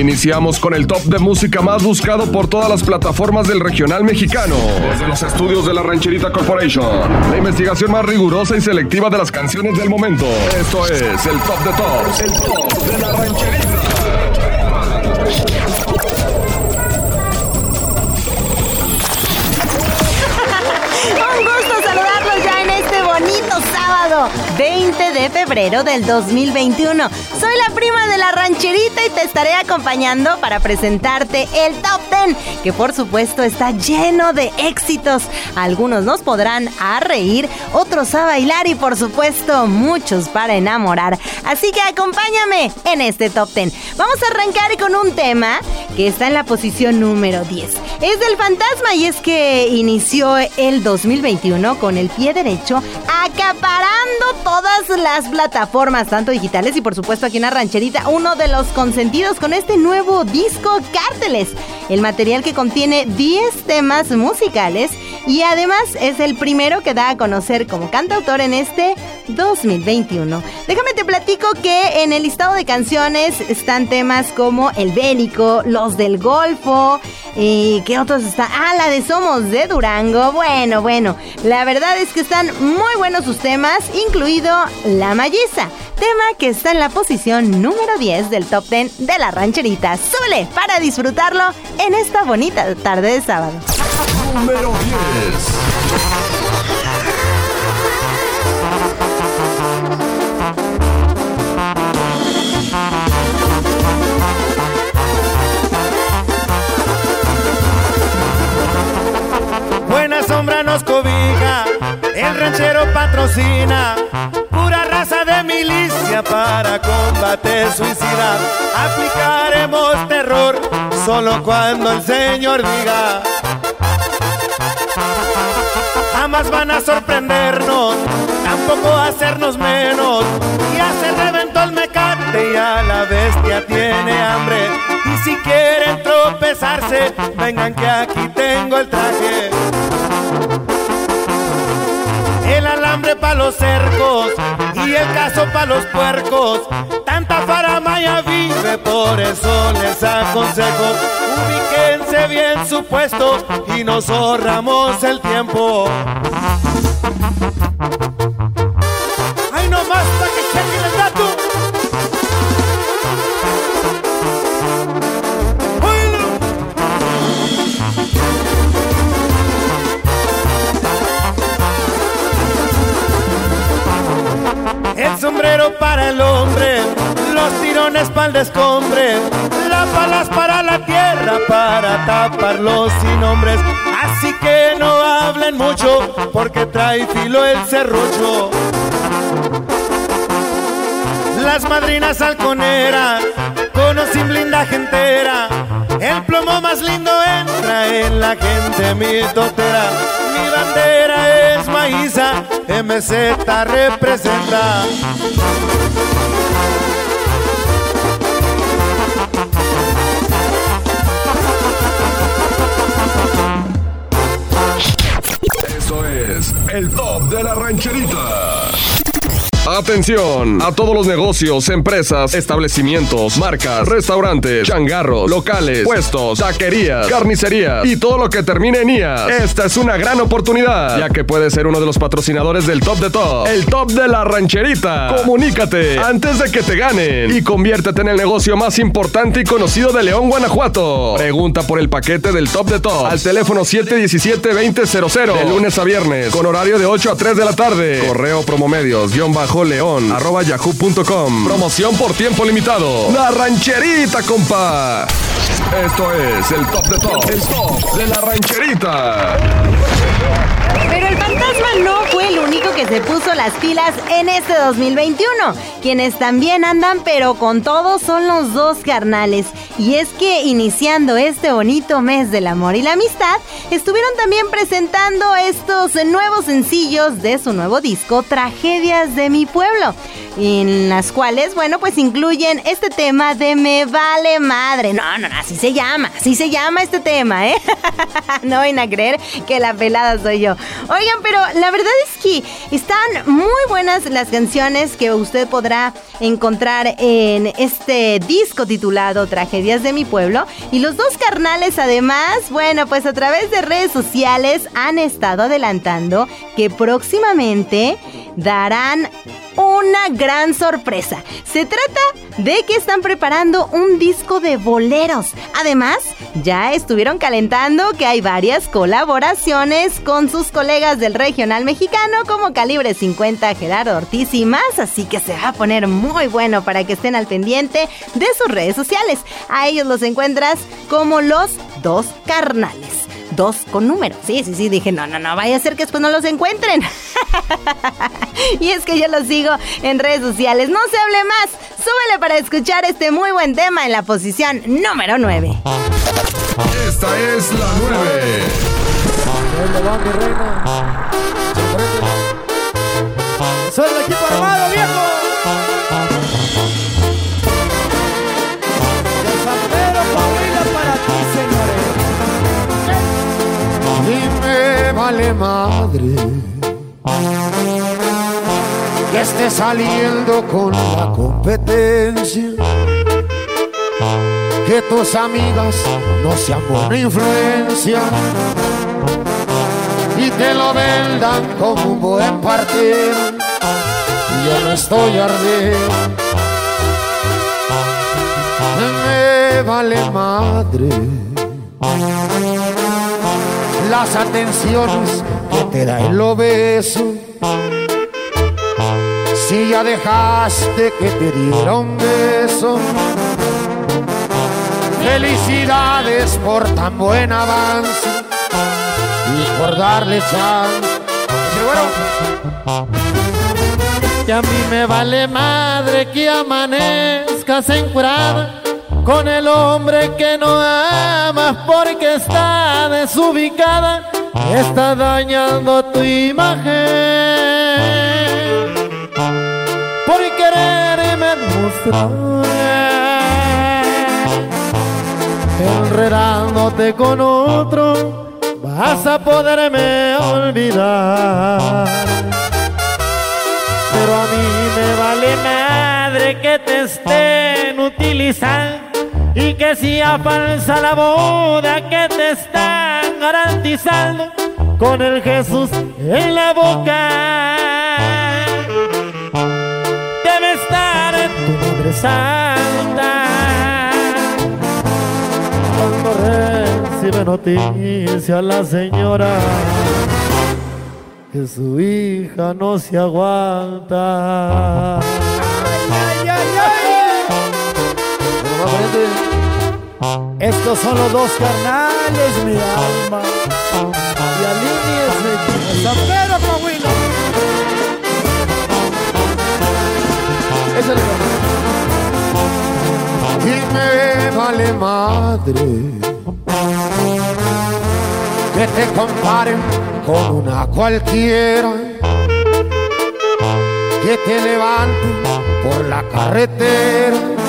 Iniciamos con el top de música más buscado por todas las plataformas del regional mexicano. Desde los estudios de la Rancherita Corporation. La investigación más rigurosa y selectiva de las canciones del momento. Esto es el top de tops. El top de la Rancherita. 20 de febrero del 2021. Soy la prima de la rancherita y te estaré acompañando para presentarte el Top 10, que por supuesto está lleno de éxitos. Algunos nos podrán a reír, otros a bailar y por supuesto muchos para enamorar. Así que acompáñame en este Top 10. Vamos a arrancar con un tema que está en la posición número 10. Es del fantasma y es que inició el 2021 con el pie derecho acaparando todas las plataformas, tanto digitales y por supuesto aquí en la rancherita, uno de los consentidos con este nuevo disco Cárteles. El material que contiene 10 temas musicales y además es el primero que da a conocer como cantautor en este 2021. Déjame te platico que en el listado de canciones están temas como El Bélico, Los del Golfo, y ¿qué otros están? Ah, la de Somos de Durango. Bueno, bueno, la verdad es que están muy buenos sus temas, incluido La Malliza, tema que está en la posición número 10 del top 10 de la rancherita. Súbele para disfrutarlo en esta bonita tarde de sábado. Número 10. Buena sombra nos cobija, el ranchero patrocina, pura raza de milicia para combate suicida. Aplicaremos terror solo cuando el Señor diga. Jamás van a sorprendernos, tampoco hacernos menos. Ya se reventó el mecate y a la bestia tiene hambre. Y si quieren tropezarse, vengan que aquí tengo el traje. El alambre para los cercos y el caso para los puercos. Tanta faramaya vive, por eso les aconsejo. Ubíquense bien su puesto y nos ahorramos el tiempo. ¡Ay, no más para que chequen el dato! El sombrero para el hombre, los tirones para el descombre, las balas para la tierra para tapar los sin nombres. Así que no hablen mucho porque trae filo el serrucho. Las madrinas halconeras, con o sin blindaje entera. El plomo más lindo entra en la gente mi totera. Mi bandera es maíza, MZ representa. El top de la rancherita. Atención a todos los negocios, empresas, establecimientos, marcas, restaurantes, changarros, locales, puestos, taquerías, carnicerías y todo lo que termine en IAS. Esta es una gran oportunidad, ya que puedes ser uno de los patrocinadores del top de top, el top de la rancherita. Comunícate antes de que te ganen y conviértete en el negocio más importante y conocido de León, Guanajuato. Pregunta por el paquete del top de top al teléfono 717-2000 de lunes a viernes con horario de 8 a 3 de la tarde. Correo promomedios guion bajo león arroba yahoo.com. Promoción por tiempo limitado. La rancherita, compa. Esto es el top de top. El top de la rancherita. Pero el fantasma no fue el único que se puso las pilas en este 2021. Quienes también andan pero con todo son los dos carnales. Y es que iniciando este bonito mes del amor y la amistad, estuvieron también presentando estos nuevos sencillos de su nuevo disco Tragedias de mi pueblo. En las cuales, bueno, pues incluyen este tema de Me vale madre. No, no, no, así se llama, así se llama este tema, ¿eh? no vayan a creer que la pelada soy yo. Oigan, pero la verdad es que están muy buenas las canciones que usted podrá encontrar en este disco titulado Tragedias de mi pueblo. Y los dos carnales además, bueno, pues a través de redes sociales han estado adelantando que próximamente darán una gran sorpresa. Se trata de que están preparando un disco de boleros. Además, ya estuvieron calentando que hay varias colaboraciones con sus colegas del regional mexicano como Calibre 50, Gerardo Ortiz y más, así que se va a poner muy bueno para que estén al pendiente de sus redes sociales. A ellos los encuentras como los dos carnales dos con número. Sí, sí, sí, dije, no, no, no, vaya a ser que después no los encuentren. y es que yo los sigo en redes sociales. No se hable más, súbele para escuchar este muy buen tema en la posición número 9. Esta es la 9. Soy el equipo armado, viejo. Vale madre que esté saliendo con la competencia. Que tus amigas no sean buena influencia y te lo vendan como un buen partido. Y yo no estoy ardiendo. Me vale madre las atenciones que te da el obeso. Si ya dejaste que te diera un beso, felicidades por tan buen avance y por darle chance. Que a mí me vale madre que amanezcas encurada con el hombre que no amas porque está desubicada, está dañando tu imagen. Por quererme mostrar, enredándote con otro, vas a poderme olvidar. Pero a mí me vale madre que te estén utilizando y que si falsa la boda que te están garantizando con el Jesús en la boca. Debe estar en tu madre santa cuando recibe noticia la señora que su hija no se aguanta. Estos son los dos carnales, mi alma. Y San Pedro, Coahuila. Es Y me vale madre que te comparen con una cualquiera que te levante por la carretera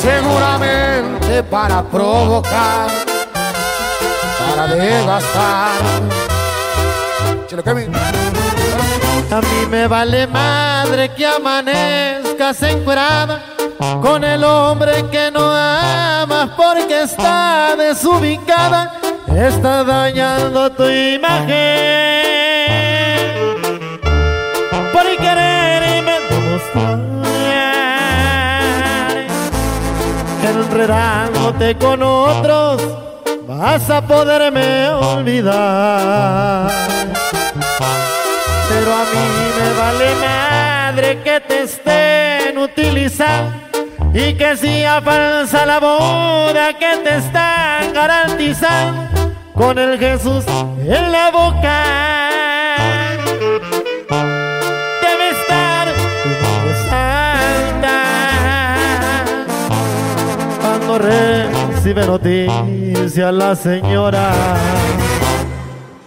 seguramente para provocar, para devastar. A mí me vale madre que amanezcas encuerada con el hombre que no amas porque está desubicada, está dañando tu imagen. Enredándote con otros, vas a poderme olvidar. Pero a mí me vale madre que te estén utilizando y que sea falsa la boda que te están garantizando con el Jesús en la boca. Recibe noticia la señora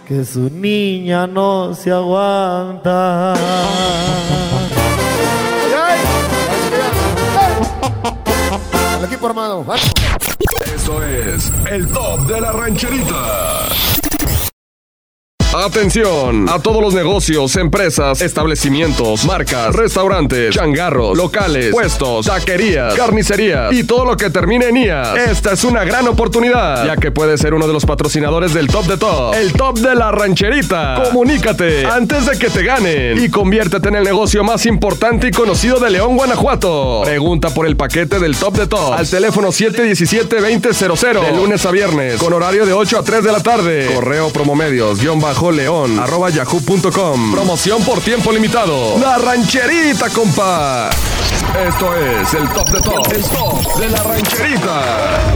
que su niña no se aguanta. El equipo armado. Eso es el top de la rancherita. Atención a todos los negocios, empresas, establecimientos, marcas, restaurantes, changarros, locales, puestos, taquerías, carnicerías y todo lo que termine en IAS. Esta es una gran oportunidad, ya que puedes ser uno de los patrocinadores del Top de Top, el Top de la Rancherita. Comunícate antes de que te ganen y conviértete en el negocio más importante y conocido de León, Guanajuato. Pregunta por el paquete del Top de Top al teléfono 717-2000 de lunes a viernes con horario de 8 a 3 de la tarde. Correo promomedios, guion bajo león arroba yahoo.com. Promoción por tiempo limitado. La rancherita, compa. Esto es el top de top. El top de la rancherita.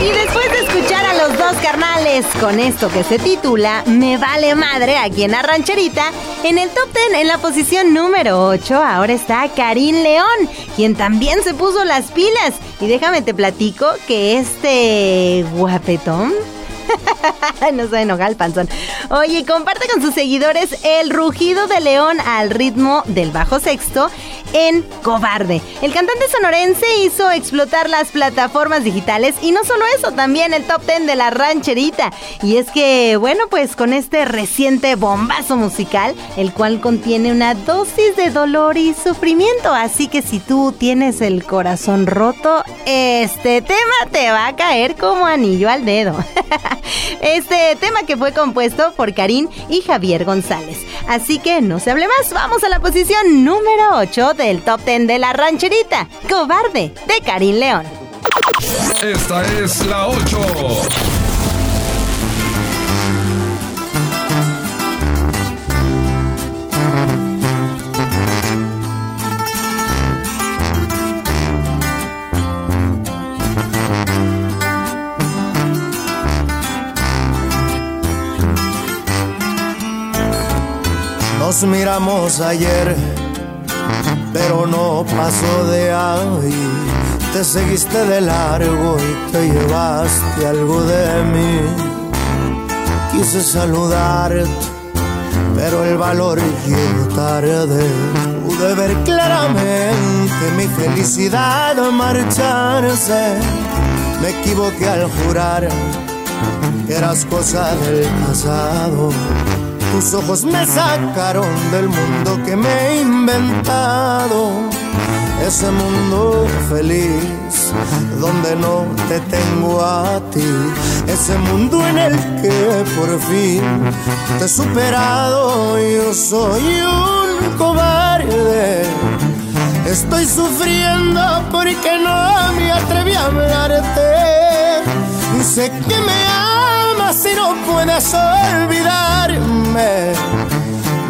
Y después de escuchar a los dos carnales con esto que se titula Me vale madre aquí en la rancherita, en el top 10 en la posición número 8 ahora está Karim León, quien también se puso las pilas. Y déjame te platico que este guapetón no se enoja el panzón. Oye, comparte con sus seguidores el rugido de león al ritmo del bajo sexto en Cobarde. El cantante sonorense hizo explotar las plataformas digitales y no solo eso, también el top 10 de la rancherita. Y es que, bueno, pues con este reciente bombazo musical, el cual contiene una dosis de dolor y sufrimiento. Así que si tú tienes el corazón roto, este tema te va a caer como anillo al dedo. Este tema que fue compuesto por Karim y Javier González. Así que no se hable más, vamos a la posición número 8 del top 10 de la rancherita. Cobarde de Karim León. Esta es la 8. Nos miramos ayer, pero no pasó de ahí. Te seguiste de largo y te llevaste algo de mí. Quise saludarte, pero el valor llegó tarde. Pude ver claramente mi felicidad marcharse. Me equivoqué al jurar que eras cosa del pasado tus ojos me sacaron del mundo que me he inventado. Ese mundo feliz donde no te tengo a ti. Ese mundo en el que por fin te he superado. Yo soy un cobarde. Estoy sufriendo porque no me atreví a hablarte. Sé que me y no puedes olvidarme.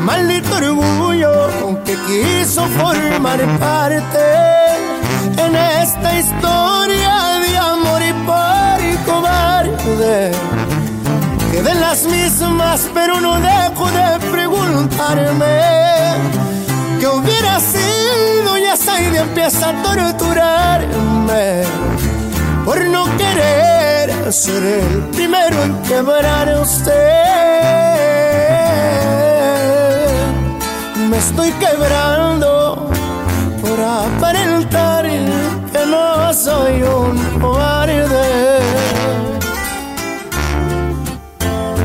Maldito orgullo que quiso formar parte en esta historia de amor y por cobarde. de las mismas, pero no dejo de preguntarme qué hubiera sido y esa idea empieza a torturarme por no querer ser el primero en quebrar a usted. Me estoy quebrando por aparentar que no soy un cobarde.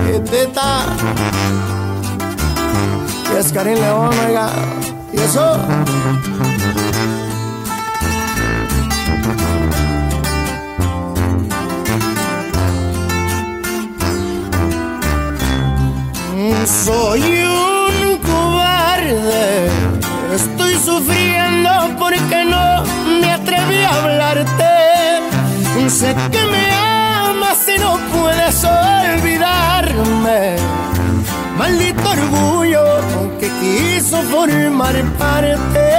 ¿Qué te está? es Karim León, oiga, y eso. Soy un cobarde, estoy sufriendo porque no me atreví a hablarte. Sé que me amas y no puedes olvidarme. Maldito orgullo que quiso formar parte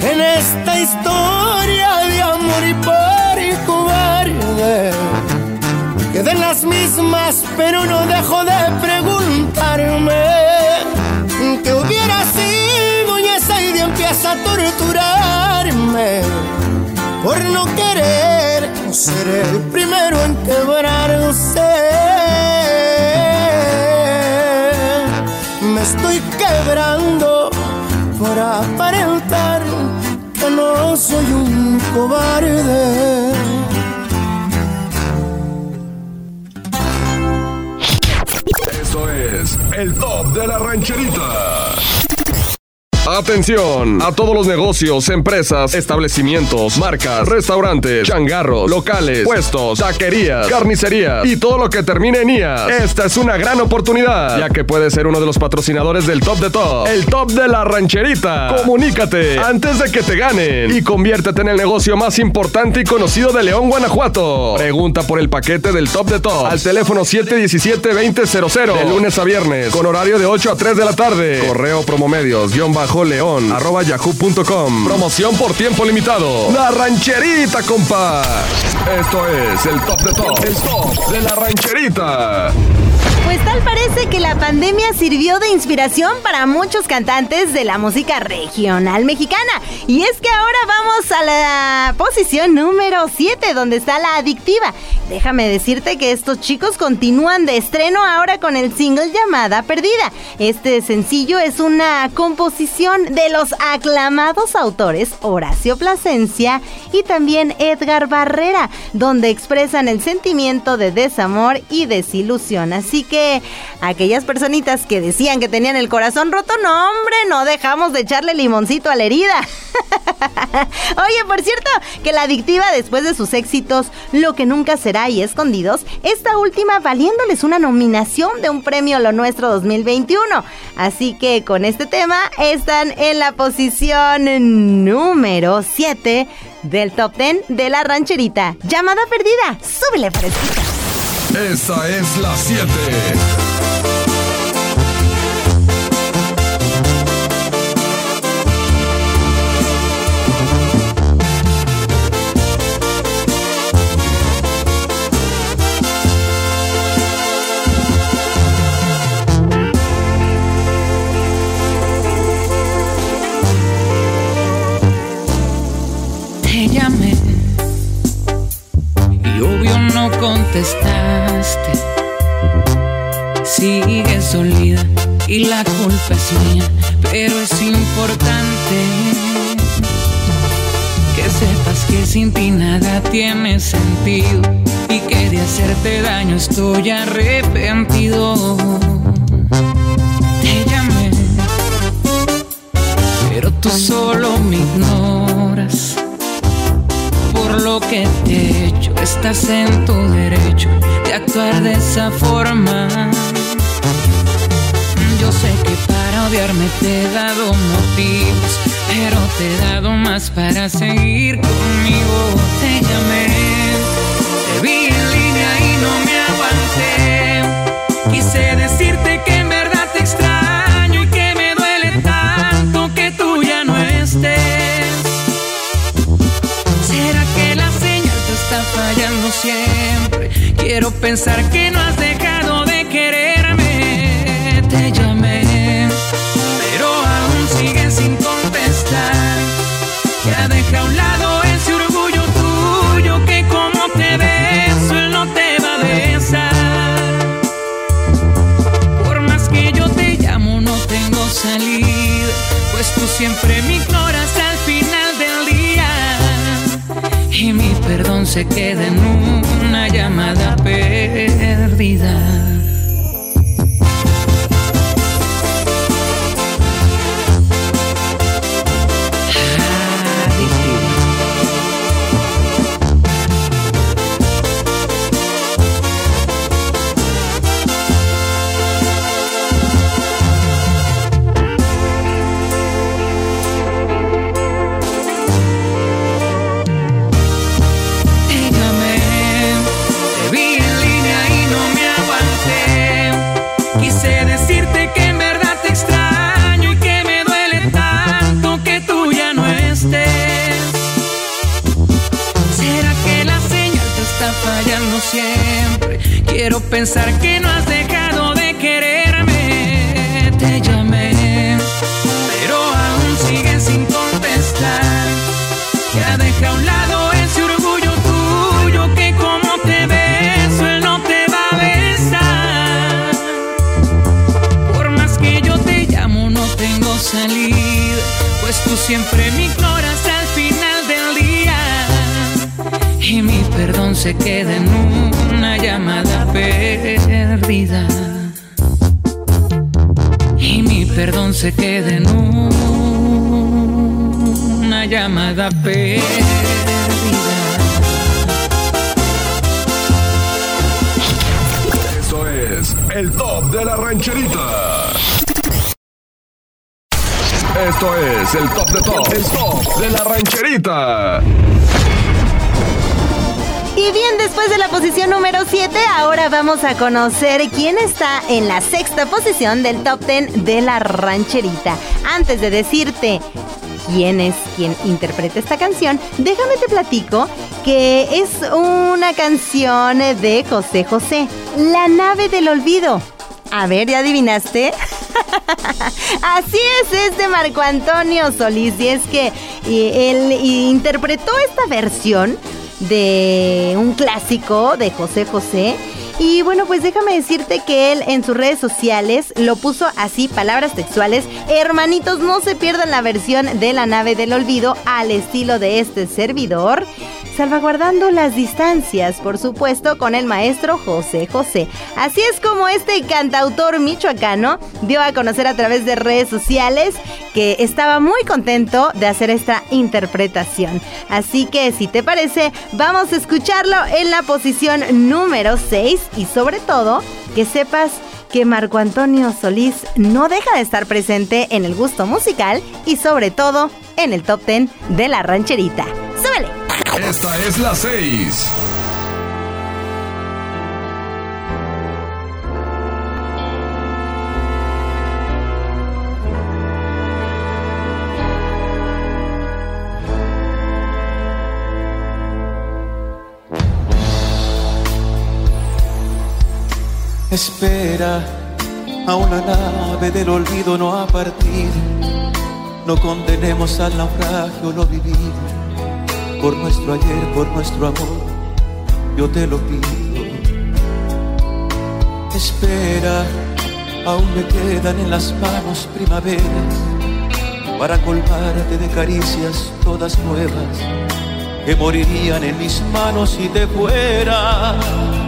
en esta historia de amor y por cobarde de las mismas, pero no dejo de preguntarme qué hubiera sido y esa idea empieza a torturarme por no querer ser el primero en quebrarse. Me estoy quebrando por aparentar que no soy un cobarde. El top de la rancherita. Atención a todos los negocios, empresas, establecimientos, marcas, restaurantes, changarros, locales, puestos, taquerías, carnicerías y todo lo que termine en IAS. Esta es una gran oportunidad, ya que puedes ser uno de los patrocinadores del Top de Top, el Top de la Rancherita. Comunícate antes de que te ganen y conviértete en el negocio más importante y conocido de León, Guanajuato. Pregunta por el paquete del Top de Top al teléfono 717-2000 de lunes a viernes con horario de 8 a 3 de la tarde. Correo promomedios, guion bajo león arroba yahoo.com. Promoción por tiempo limitado. La rancherita, compa. Esto es el top de top. El top de la rancherita. Pues tal parece que la pandemia sirvió de inspiración para muchos cantantes de la música regional mexicana. Y es que ahora vamos a la posición número 7, donde está la adictiva. Déjame decirte que estos chicos continúan de estreno ahora con el single llamada Perdida. Este sencillo es una composición de los aclamados autores Horacio Plasencia y también Edgar Barrera, donde expresan el sentimiento de desamor y desilusión. Así que aquellas personitas que decían que tenían el corazón roto, no hombre, no dejamos de echarle limoncito a la herida. Oye, por cierto, que la adictiva después de sus éxitos, Lo que nunca será y Escondidos, esta última valiéndoles una nominación de un premio Lo Nuestro 2021. Así que con este tema están en la posición número 7 del top 10 de la rancherita. Llamada perdida, súbele fresquita. Esa es la 7. No contestaste. Sigues dolida y la culpa es mía, pero es importante que sepas que sin ti nada tiene sentido y que de hacerte daño estoy arrepentido. Te llamé, pero tú solo me ignoras por lo que te he hecho. Estás en tu derecho de actuar de esa forma. Yo sé que para odiarme te he dado motivos, pero te he dado más para seguir conmigo. Te llamé, te vi en línea y no me aguanté. Quiero pensar que no has dejado de quererme. Te llamé, pero aún sigues sin contestar. Ya deja a un lado ese orgullo tuyo que como te beso él no te va a besar. Por más que yo te llamo no tengo salida, pues tú siempre me perdón se queda en una llamada perdida. Quiero pensar que no se queda en una llamada perdida. perdón se quede en una llamada perdida. Esto es el top de la rancherita. Esto es el top de top, el top de la rancherita. Bien, después de la posición número 7, ahora vamos a conocer quién está en la sexta posición del top 10 de la rancherita. Antes de decirte quién es quien interpreta esta canción, déjame te platico que es una canción de José José, La nave del olvido. A ver, ¿ya adivinaste? Así es, es de Marco Antonio Solís. Y es que él interpretó esta versión de un clásico de José José. Y bueno, pues déjame decirte que él en sus redes sociales lo puso así, palabras textuales. Hermanitos, no se pierdan la versión de la nave del olvido al estilo de este servidor salvaguardando las distancias, por supuesto, con el maestro José José. Así es como este cantautor michoacano dio a conocer a través de redes sociales que estaba muy contento de hacer esta interpretación. Así que si te parece, vamos a escucharlo en la posición número 6 y sobre todo que sepas que Marco Antonio Solís no deja de estar presente en el gusto musical y sobre todo en el top 10 de la rancherita. ¡Súbele! Esta es la 6. Espera, a una nave del olvido no ha partido. No condenemos al naufragio lo vivido por nuestro ayer, por nuestro amor, yo te lo pido. Espera, aún me quedan en las manos primaveras para colmarte de caricias todas nuevas que morirían en mis manos si te fuera.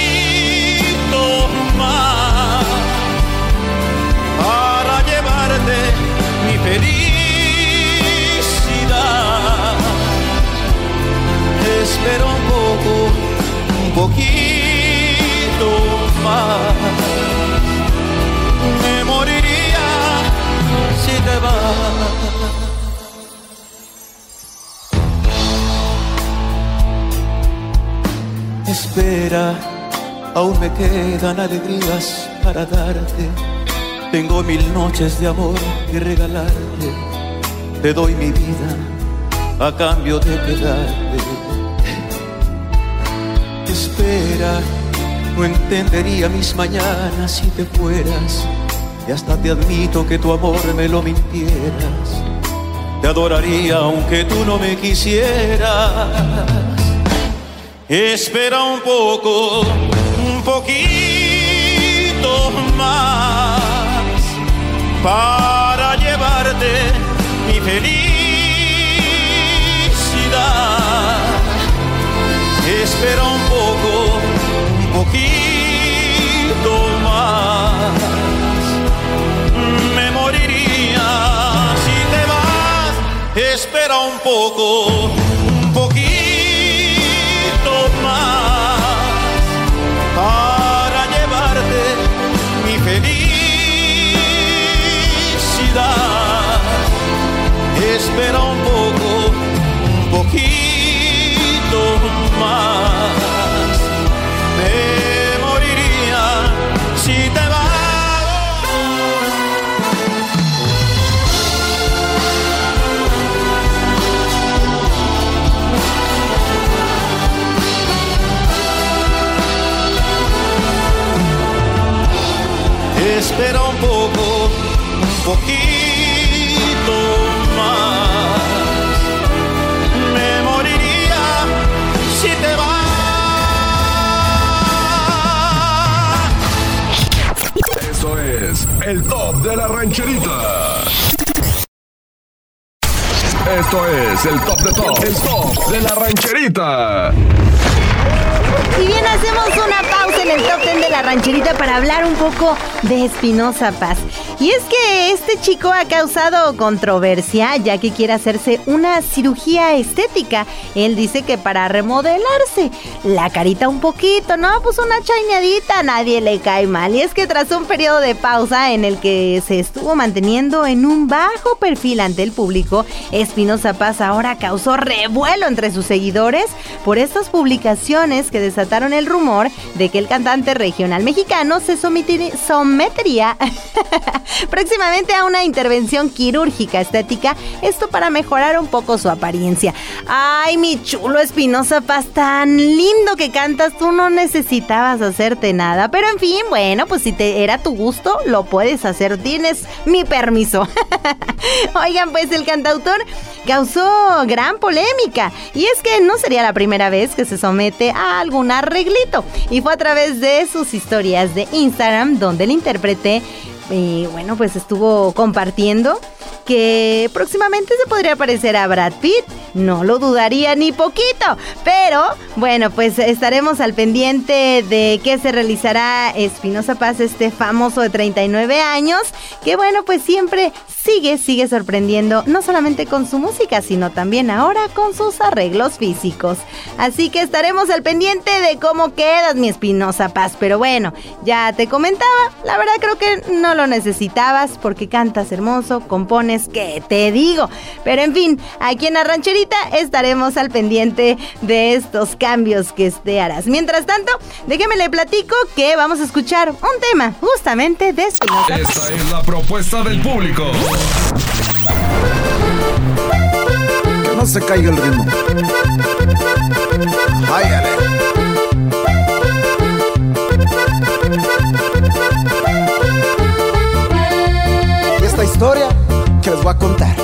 poquito más. Me moriría si te vas. Espera, aún me quedan alegrías para darte. Tengo mil noches de amor que regalarte. Te doy mi vida a cambio de quedarte espera. No entendería mis mañanas si te fueras. Y hasta te admito que tu amor me lo mintieras. Te adoraría aunque tú no me quisieras. Espera un poco, un poquito más para llevarte mi felicidad espera un poco, rancherita. Esto es el top de top, el top de la rancherita. Y bien, hacemos una pausa en el top ten de la rancherita para hablar un poco de Espinosa Paz. Y es que este chico ha causado controversia ya que quiere hacerse una cirugía estética. Él dice que para remodelarse la carita un poquito, ¿no? Pues una chañadita, a nadie le cae mal. Y es que tras un periodo de pausa en el que se estuvo manteniendo en un bajo perfil ante el público, Espinosa Paz ahora causó revuelo entre sus seguidores por estas publicaciones que desataron el rumor de que el cantante regional mexicano se sometería próximamente a una intervención quirúrgica estética, esto para mejorar un poco su apariencia. Ay, mi chulo Espinosa Paz, tan lindo que cantas, tú no necesitabas hacerte nada, pero en fin, bueno, pues si te era tu gusto, lo puedes hacer, tienes mi permiso. Oigan, pues el cantautor causó gran polémica y es que no sería la primera vez que se somete a algún arreglito y fue a través de sus historias de Instagram donde el intérprete y bueno, pues estuvo compartiendo que próximamente se podría parecer a Brad Pitt. No lo dudaría ni poquito. Pero bueno, pues estaremos al pendiente de que se realizará Espinosa Paz, este famoso de 39 años, que bueno, pues siempre sigue, sigue sorprendiendo, no solamente con su música, sino también ahora con sus arreglos físicos. Así que estaremos al pendiente de cómo quedas, mi Espinosa Paz. Pero bueno, ya te comentaba, la verdad creo que no lo necesitabas porque cantas hermoso, compones, que te digo. Pero en fin, aquí en la rancherita estaremos al pendiente de estos cambios que te harás. Mientras tanto, déjeme le platico que vamos a escuchar un tema justamente de Espinosa Esta es la propuesta del público. Que no se caiga el ritmo. Ay, Y esta historia que les voy a contar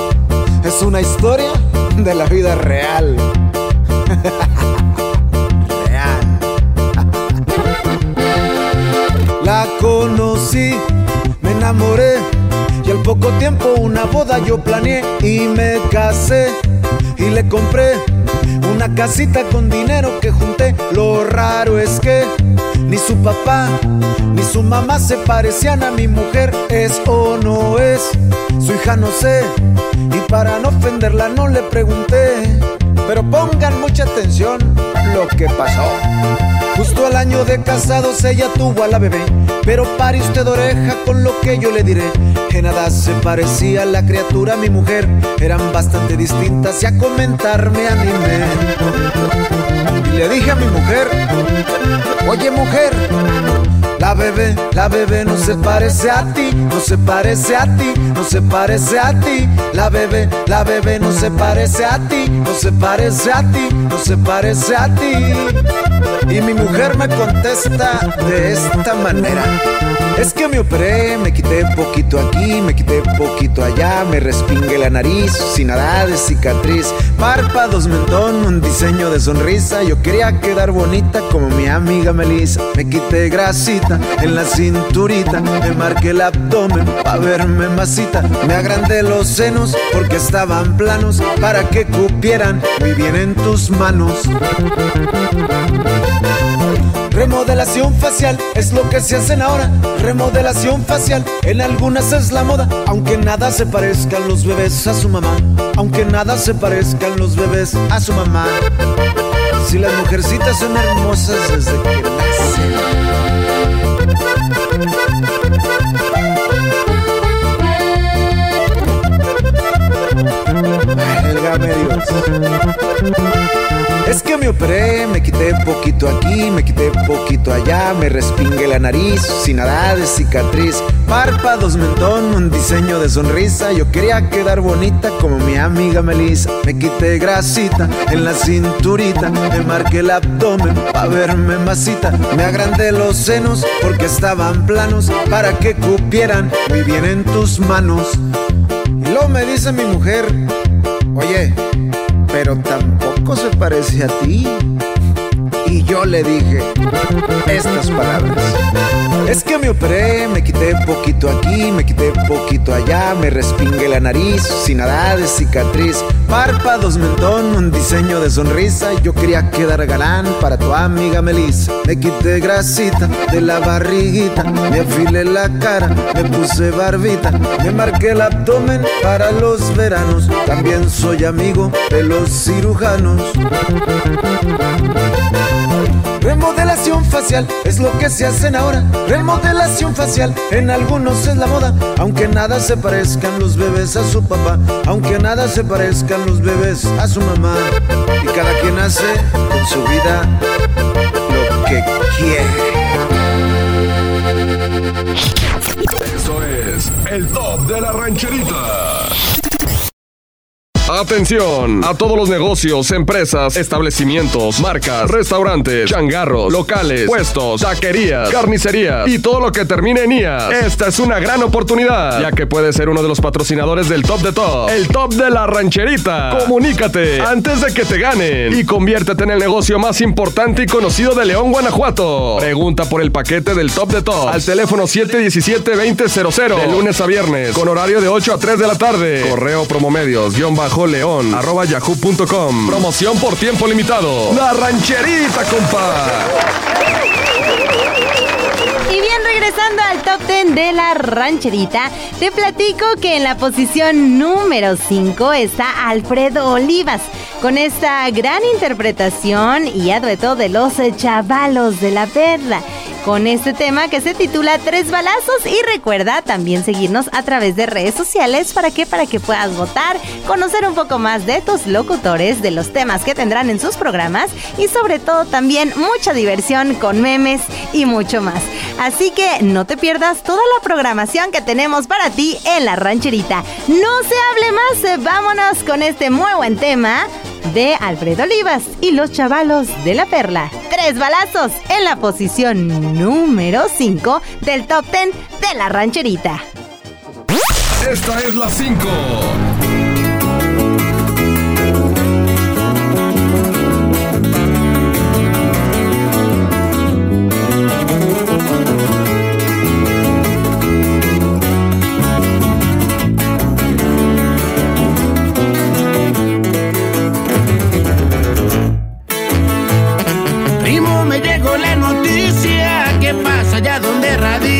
es una historia de la vida real. real. la conocí, me enamoré y al poco tiempo una boda yo planeé y me casé y le compré una casita con dinero que junté. Lo raro es que ni su papá ni su mamá se parecían a mi mujer. ¿Es o no es? Su hija no sé. Y para no ofenderla no le pregunté. Pero pongan mucha atención lo que pasó. Justo al año de casados ella tuvo a la bebé. Pero pare usted oreja con lo que yo le diré. Que nada se parecía a la criatura, mi mujer. Eran bastante distintas y a comentarme animé. Y le dije a mi mujer, oye mujer, la bebé, la bebé no se parece a ti, no se parece a ti, no se parece a ti. La bebé, la bebé no se parece a ti, no se parece a ti, no se parece a ti. Y mi mujer me contesta de esta manera. Es que me operé, me quité poquito aquí, me quité poquito allá, me respingué la nariz, sin nada de cicatriz, párpados, mentón, un diseño de sonrisa. Yo quería quedar bonita como mi amiga Melissa. Me quité grasita en la cinturita, me marqué el abdomen para verme masita. Me agrandé los senos porque estaban planos para que cupieran muy bien en tus manos. Remodelación facial es lo que se hacen ahora. Remodelación facial en algunas es la moda. Aunque nada se parezcan los bebés a su mamá. Aunque nada se parezcan los bebés a su mamá. Si las mujercitas son hermosas desde que nacen. Thank you. Es que me operé, me quité poquito aquí, me quité poquito allá, me respingué la nariz, sin nada de cicatriz, párpados, mentón, un diseño de sonrisa. Yo quería quedar bonita como mi amiga Melissa. Me quité grasita en la cinturita, me marqué el abdomen para verme masita. Me agrandé los senos porque estaban planos para que cupieran muy bien en tus manos. Y luego me dice mi mujer, oye, pero tampoco se parece a ti. Y yo le dije estas palabras. Es que me operé, me quité poquito aquí, me quité poquito allá, me respingué la nariz, sin nada de cicatriz, párpados, mentón, un diseño de sonrisa. Yo quería quedar galán para tu amiga Melissa. Me quité grasita de la barriguita, me afilé la cara, me puse barbita, me marqué el abdomen para los veranos. También soy amigo de los cirujanos. Remodelación facial es lo que se hacen ahora. Remodelación facial en algunos es la moda. Aunque nada se parezcan los bebés a su papá. Aunque nada se parezcan los bebés a su mamá. Y cada quien hace con su vida lo que quiere. Eso es el top de la rancherita. Atención a todos los negocios, empresas, establecimientos, marcas, restaurantes, changarros, locales, puestos, taquerías, carnicerías y todo lo que termine en IAS. Esta es una gran oportunidad, ya que puedes ser uno de los patrocinadores del Top de Top, el Top de la Rancherita. Comunícate antes de que te ganen y conviértete en el negocio más importante y conocido de León, Guanajuato. Pregunta por el paquete del Top de Top al teléfono 717-2000 de lunes a viernes con horario de 8 a 3 de la tarde. Correo promomedios, guion bajo león, arroba yahoo.com. Promoción por tiempo limitado. La rancherita, compa. Y bien, regresando al top 10 de la rancherita, te platico que en la posición número 5 está Alfredo Olivas, con esta gran interpretación y adueto de los chavalos de la perla con este tema que se titula Tres balazos. Y recuerda también seguirnos a través de redes sociales. Para que para que puedas votar, conocer un poco más de tus locutores, de los temas que tendrán en sus programas. Y sobre todo también mucha diversión con memes y mucho más. Así que no te pierdas toda la programación que tenemos para ti en la rancherita. No se hable más, vámonos con este muy buen tema de Alfredo Olivas y los chavalos de la perla. Tres balazos en la posición número 5 del top 10 de la rancherita. Esta es la 5. Allá donde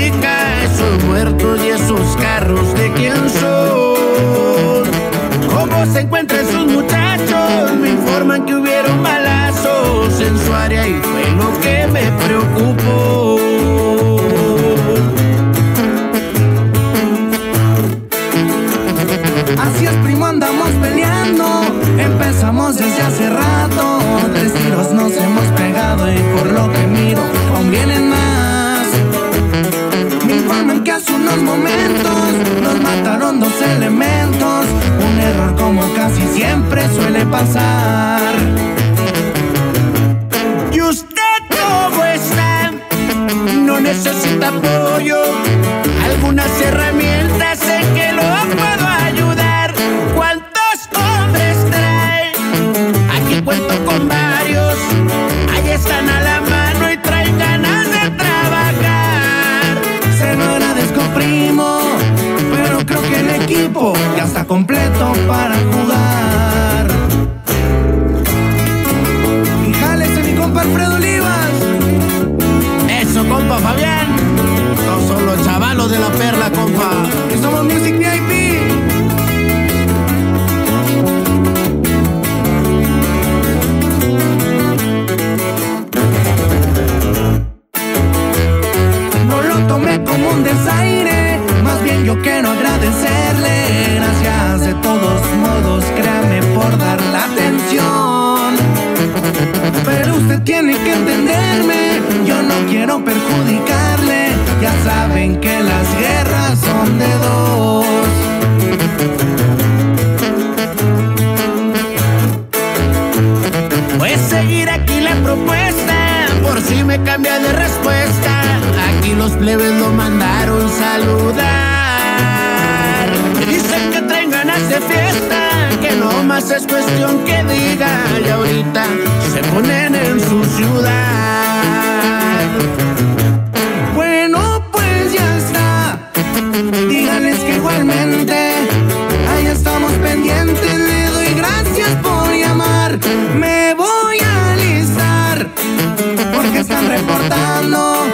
plebes lo mandaron saludar. Dicen que traen ganas de fiesta, que no más más es cuestión que diga y ahorita se ponen en su ciudad. Bueno, pues ya está. Díganles que igualmente ahí estamos pendientes. Le doy gracias por llamar. Me voy a alistar porque están reportando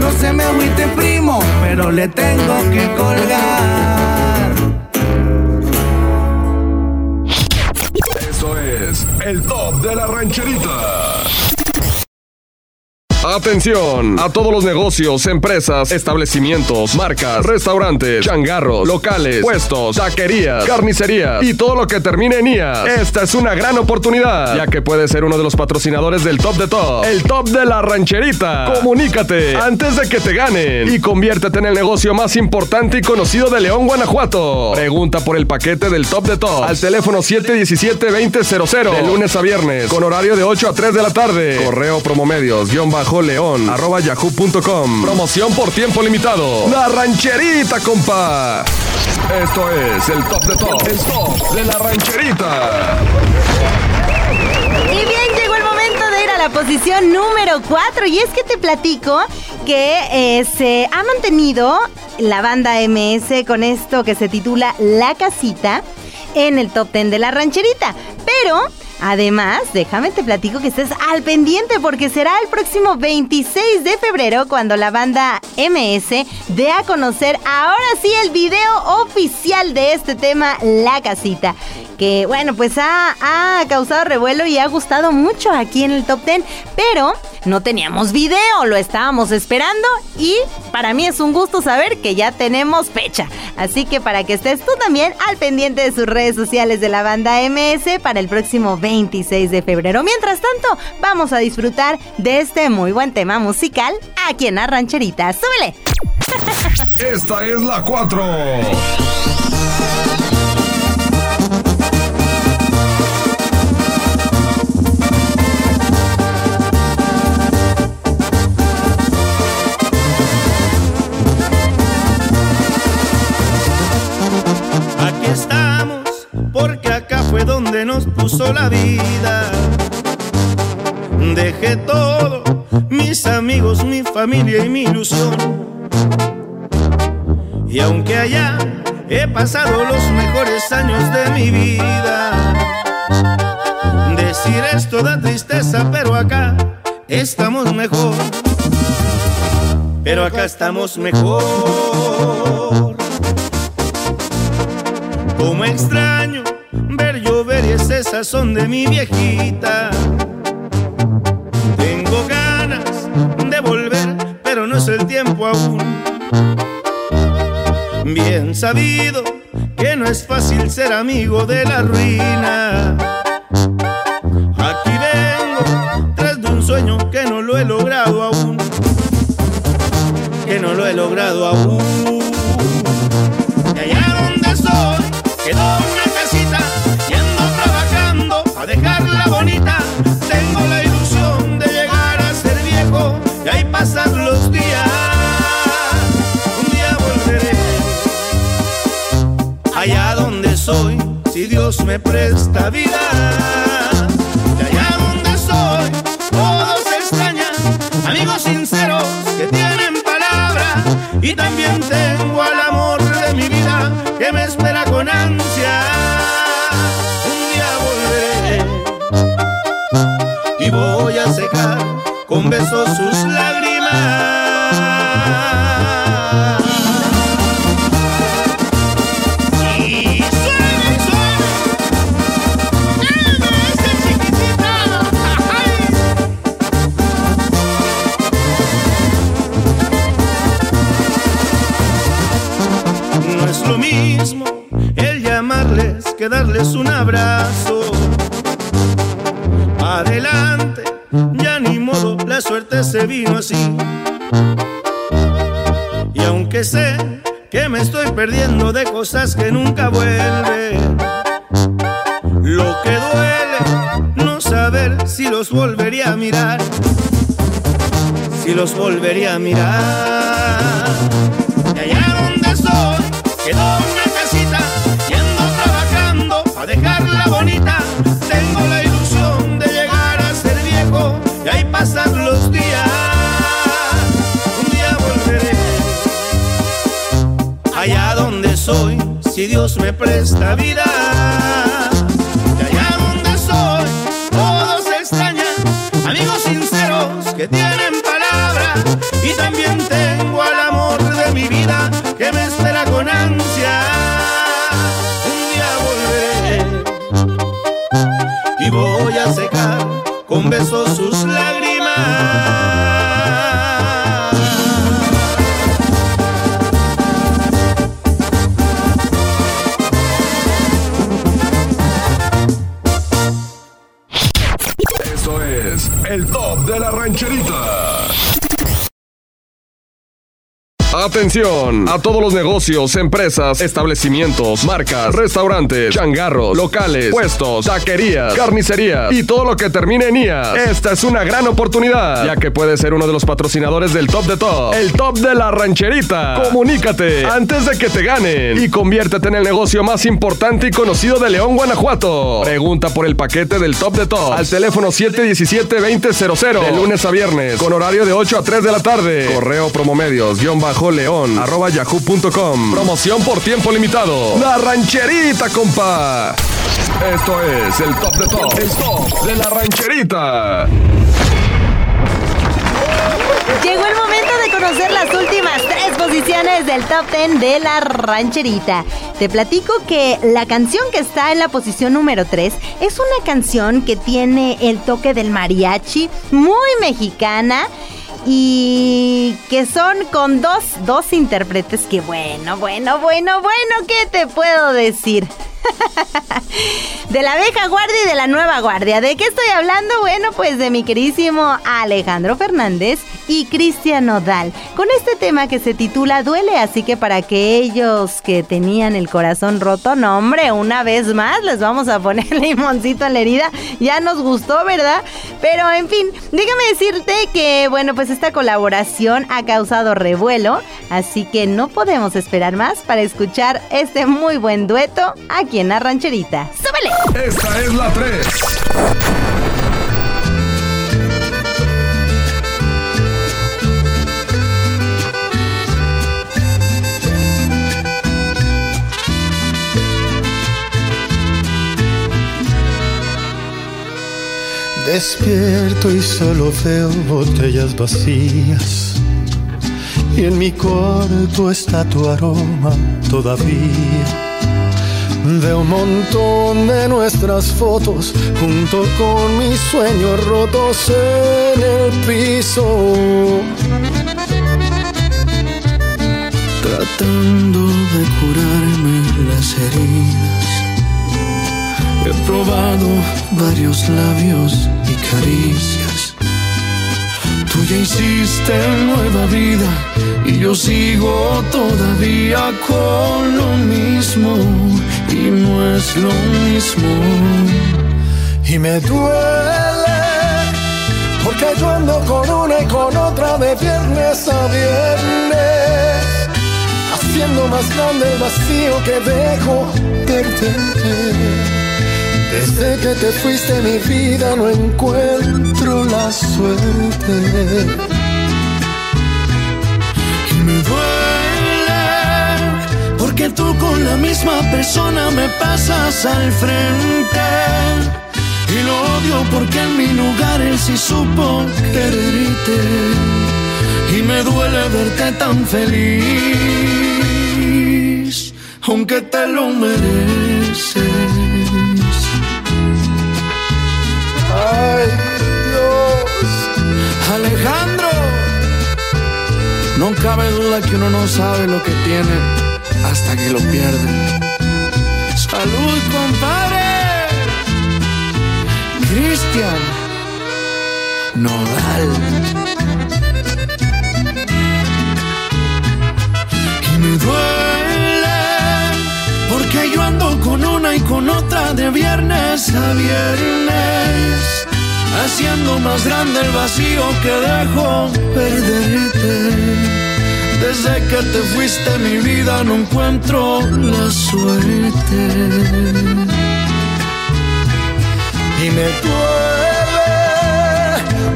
No se me agüite, primo, pero le tengo que colgar. Eso es el top de la rancherita. Atención a todos los negocios, empresas, establecimientos, marcas, restaurantes, changarros, locales, puestos, taquerías, carnicerías y todo lo que termine en IAS. Esta es una gran oportunidad, ya que puedes ser uno de los patrocinadores del Top de Top, el Top de la Rancherita. Comunícate antes de que te ganen y conviértete en el negocio más importante y conocido de León, Guanajuato. Pregunta por el paquete del Top de Top al teléfono 717-2000 de lunes a viernes con horario de 8 a 3 de la tarde. Correo promomedios, guion bajo león, arroba yahoo.com. Promoción por tiempo limitado. La rancherita, compa. Esto es el top de top. El top de la rancherita. Y bien, llegó el momento de ir a la posición número 4. Y es que te platico que eh, se ha mantenido la banda MS con esto que se titula La Casita en el top 10 de la rancherita. Pero Además, déjame te platico que estés al pendiente porque será el próximo 26 de febrero cuando la banda MS dé a conocer ahora sí el video oficial de este tema, La Casita. Que bueno, pues ha, ha causado revuelo y ha gustado mucho aquí en el top 10, pero no teníamos video, lo estábamos esperando y para mí es un gusto saber que ya tenemos fecha. Así que para que estés tú también al pendiente de sus redes sociales de la banda MS para el próximo 26 de febrero. Mientras tanto, vamos a disfrutar de este muy buen tema musical aquí en la rancherita. ¡Súbele! Esta es la 4. Donde nos puso la vida. Dejé todo, mis amigos, mi familia y mi ilusión. Y aunque allá he pasado los mejores años de mi vida, decir esto da tristeza, pero acá estamos mejor. Pero acá estamos mejor. Como extraño y ese sazón de mi viejita. Tengo ganas de volver, pero no es el tiempo aún. Bien sabido que no es fácil ser amigo de la ruina. Aquí vengo tras de un sueño que no lo he logrado aún. Que no lo he logrado aún. Me presta mirar, si los volvería a mirar. Y allá donde estoy, quedó una casita, yendo trabajando a dejarla bonita. Tengo la ilusión de llegar a ser viejo y ahí pasar los días. Un día volveré allá donde soy, si Dios me presta vida. A todos los negocios, empresas, establecimientos, marcas, restaurantes, changarros, locales, puestos, taquerías, carnicerías y todo lo que termine en IAS. Esta es una gran oportunidad, ya que puedes ser uno de los patrocinadores del Top de Top, el Top de la Rancherita. Comunícate antes de que te ganen y conviértete en el negocio más importante y conocido de León, Guanajuato. Pregunta por el paquete del Top de Top al teléfono 717-2000 de lunes a viernes con horario de 8 a 3 de la tarde. Correo promomedios guion bajo león arroba yahoo.com. Promoción por tiempo limitado. La rancherita, compa. Esto es el top de top. El top de la rancherita. Llegó el momento de conocer las últimas tres posiciones del top 10 de la rancherita. Te platico que la canción que está en la posición número 3 es una canción que tiene el toque del mariachi, muy mexicana. Y que son con dos, dos intérpretes que bueno, bueno, bueno, bueno, ¿qué te puedo decir? de la vieja guardia y de la nueva guardia. ¿De qué estoy hablando? Bueno, pues de mi queridísimo Alejandro Fernández y Cristian Nodal. Con este tema que se titula Duele, así que para que ellos que tenían el corazón roto, no hombre, una vez más les vamos a poner limoncito en la herida. Ya nos gustó, ¿verdad? Pero en fin, déjame decirte que, bueno, pues esta colaboración ha causado revuelo, así que no podemos esperar más para escuchar este muy buen dueto aquí en la rancherita. ¡Súbele! Esta es la 3. Despierto y solo veo botellas vacías. Y en mi cuarto está tu aroma todavía. Veo un montón de nuestras fotos junto con mis sueños rotos en el piso. Tratando de curarme las heridas. He probado varios labios y caricias. Ya hiciste nueva vida y yo sigo todavía con lo mismo y no es lo mismo. Y me duele porque yo ando con una y con otra de viernes a viernes, haciendo más grande el vacío que dejo perderte. Desde que te fuiste mi vida no encuentro la suerte. Y me duele porque tú con la misma persona me pasas al frente. Y lo odio porque en mi lugar él sí supo quererte. Y me duele verte tan feliz, aunque te lo mereces. Ay, Dios. Alejandro, no cabe duda que uno no sabe lo que tiene hasta que lo pierde. Salud, compadre. Cristian Nodal. Y me duele yo ando con una y con otra de viernes a viernes, haciendo más grande el vacío que dejo perderte. Desde que te fuiste mi vida no encuentro la suerte. Y me duele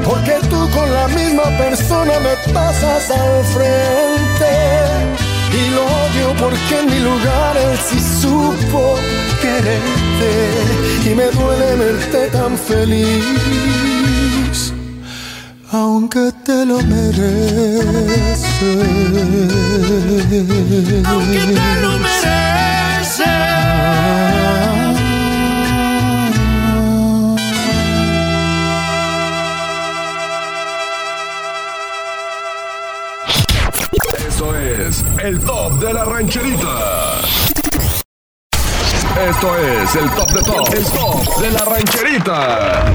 porque tú con la misma persona me pasas al frente. Y lo odio porque en mi lugar él sí supo quererte. Y me duele verte tan feliz aunque te lo mereces. El top de la rancherita. Esto es el top de top, el top de la rancherita.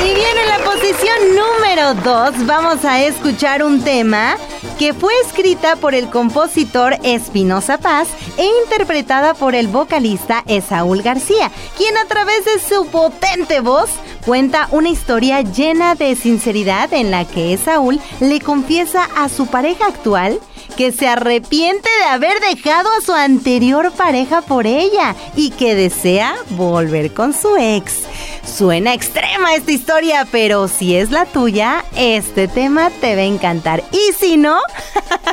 Y bien, en la posición número 2 vamos a escuchar un tema que fue escrita por el compositor Espinosa Paz e interpretada por el vocalista Esaúl García, quien a través de su potente voz cuenta una historia llena de sinceridad en la que Esaúl le confiesa a su pareja actual que se arrepiente de haber dejado a su anterior pareja por ella y que desea volver con su ex. Suena extrema esta historia, pero si es la tuya, este tema te va a encantar. Y si no,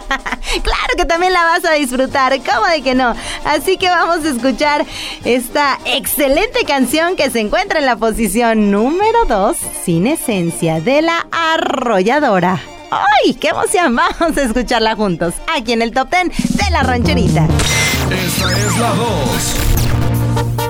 claro que también la vas a disfrutar, ¿cómo de que no? Así que vamos a escuchar esta excelente canción que se encuentra en la posición número 2, Sin Esencia, de la Arrolladora. ¡Ay, qué emoción! Vamos a escucharla juntos, aquí en el Top 10 de la rancherita. Esta es la 2.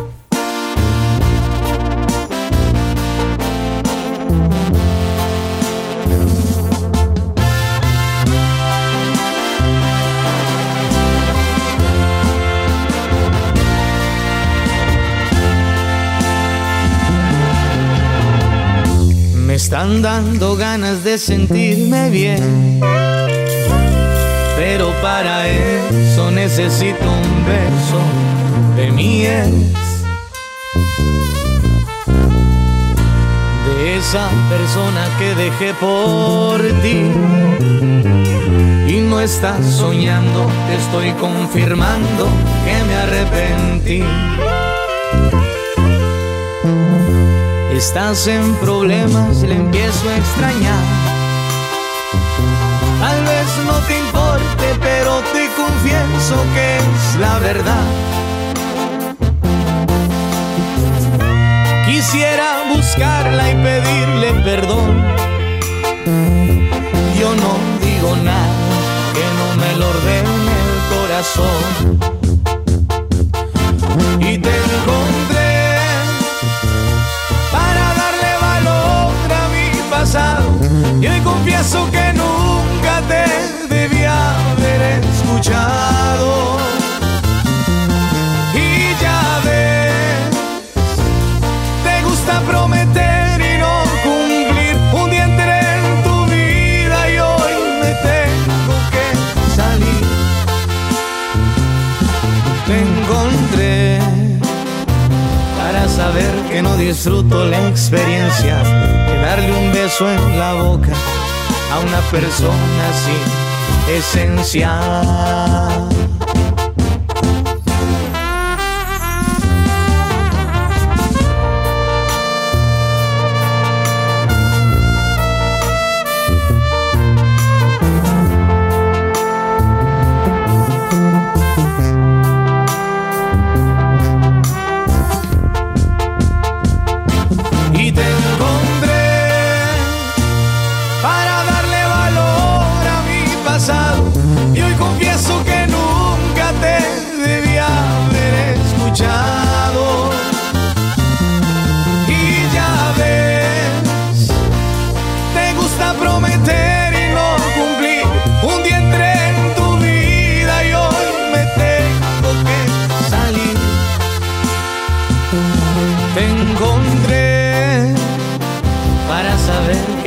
Están dando ganas de sentirme bien. Pero para eso necesito un beso de mi ex. De esa persona que dejé por ti. Y no estás soñando, te estoy confirmando que me arrepentí. Estás en problemas, le empiezo a extrañar. Tal vez no te importe, pero te confieso que es la verdad. Quisiera buscarla y pedirle perdón. Yo no digo nada que no me lo ordene el corazón. Confieso que nunca te debía haber escuchado. Y ya ves, te gusta prometer y no cumplir. Un día entré en tu vida y hoy me tengo que salir. Te encontré para saber que no disfruto la experiencia de darle un beso en la boca a una persona así esencial.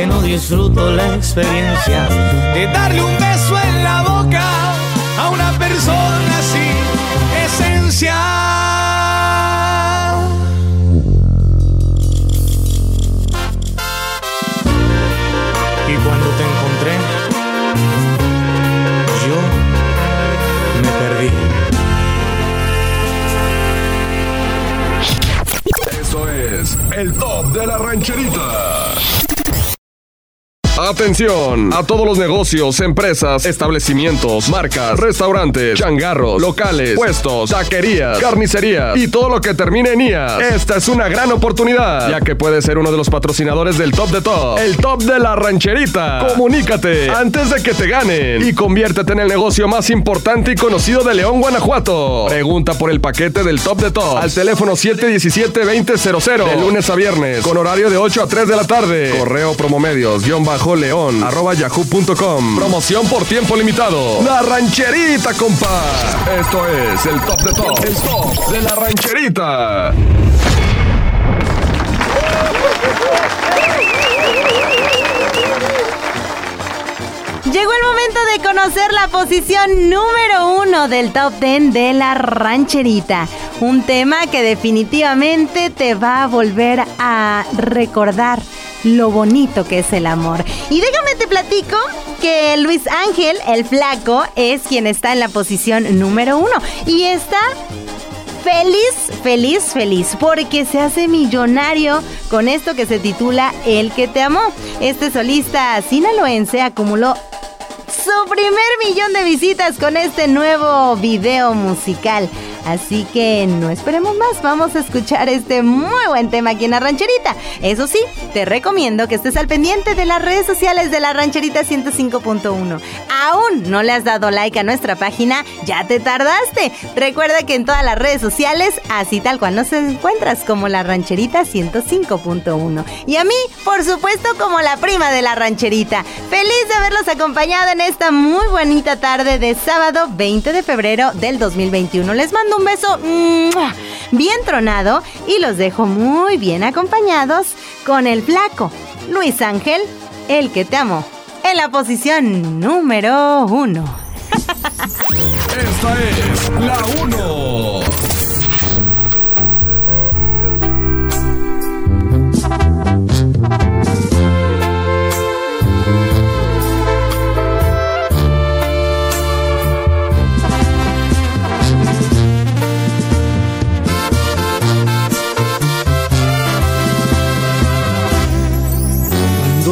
que no disfruto la experiencia de darle un beso en la boca a una persona sin esencia. Y cuando te encontré, yo me perdí. Eso es el top de la rancherita. Atención a todos los negocios, empresas, establecimientos, marcas, restaurantes, changarros, locales, puestos, taquerías, carnicerías y todo lo que termine en IAS. Esta es una gran oportunidad, ya que puedes ser uno de los patrocinadores del Top de Top, el Top de la Rancherita. Comunícate antes de que te ganen y conviértete en el negocio más importante y conocido de León, Guanajuato. Pregunta por el paquete del Top de Top al teléfono 717-2000 de lunes a viernes con horario de 8 a 3 de la tarde. Correo promomedios, guion bajo león yahoo.com. Promoción por tiempo limitado. La rancherita, compa. Esto es el top de top. El top de la rancherita. Llegó el momento de conocer la posición número uno del top 10 de la rancherita. Un tema que definitivamente te va a volver a recordar lo bonito que es el amor. Y déjame te platico que Luis Ángel, el flaco, es quien está en la posición número uno. Y está feliz, feliz, feliz, porque se hace millonario con esto que se titula El que te amó. Este solista sinaloense acumuló su primer millón de visitas con este nuevo video musical. Así que no esperemos más, vamos a escuchar este muy buen tema aquí en la rancherita. Eso sí, te recomiendo que estés al pendiente de las redes sociales de la rancherita 105.1. Aún no le has dado like a nuestra página, ya te tardaste. Recuerda que en todas las redes sociales, así tal cual nos encuentras como la rancherita 105.1. Y a mí, por supuesto, como la prima de la rancherita. Feliz de haberlos acompañado en esta muy bonita tarde de sábado 20 de febrero del 2021. Les mando un beso bien tronado y los dejo muy bien acompañados con el flaco Luis Ángel, el que te amo, en la posición número uno. Esta es la uno.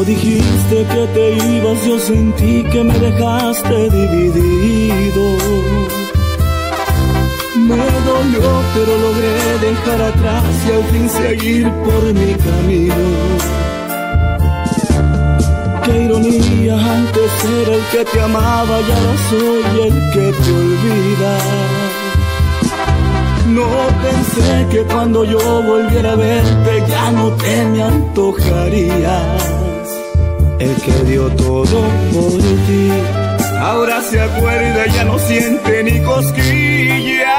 Dijiste que te ibas, yo sentí que me dejaste dividido. Me dolió, pero logré dejar atrás y al fin seguir por mi camino. Qué ironía, antes era el que te amaba y ahora soy el que te olvida. No pensé que cuando yo volviera a verte ya no te me antojarías. El que dio todo por ti, ahora se acuerda ya no siente ni cosquillas.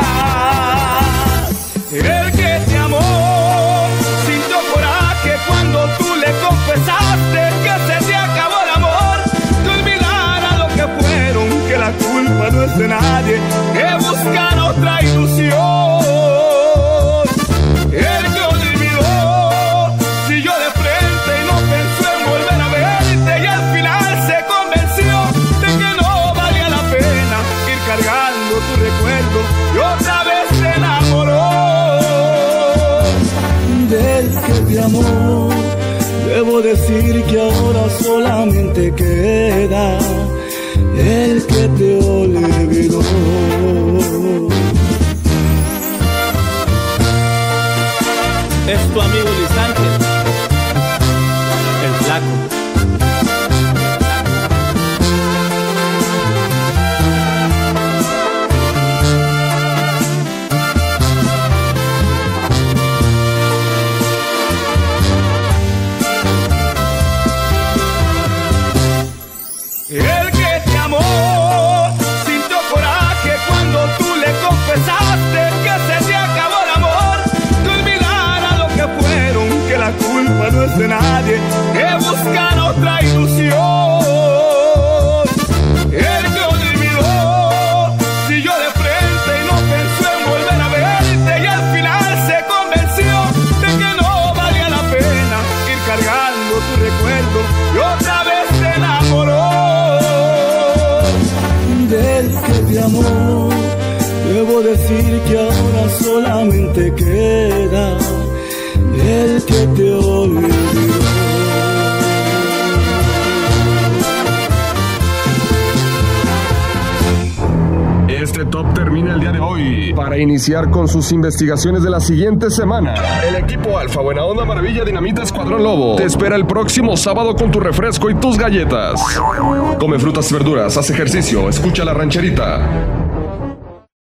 El que te amó sintió coraje cuando tú le confesaste que se te acabó el amor. Que olvidara lo que fueron, que la culpa no es de nadie, que buscar otra ilusión. Decir que ahora solamente queda el que te olvidó. Es tu amigo Luis Para iniciar con sus investigaciones de la siguiente semana, el equipo Alfa Buena Onda Maravilla Dinamita Escuadrón Lobo te espera el próximo sábado con tu refresco y tus galletas. Come frutas y verduras, haz ejercicio, escucha la rancherita.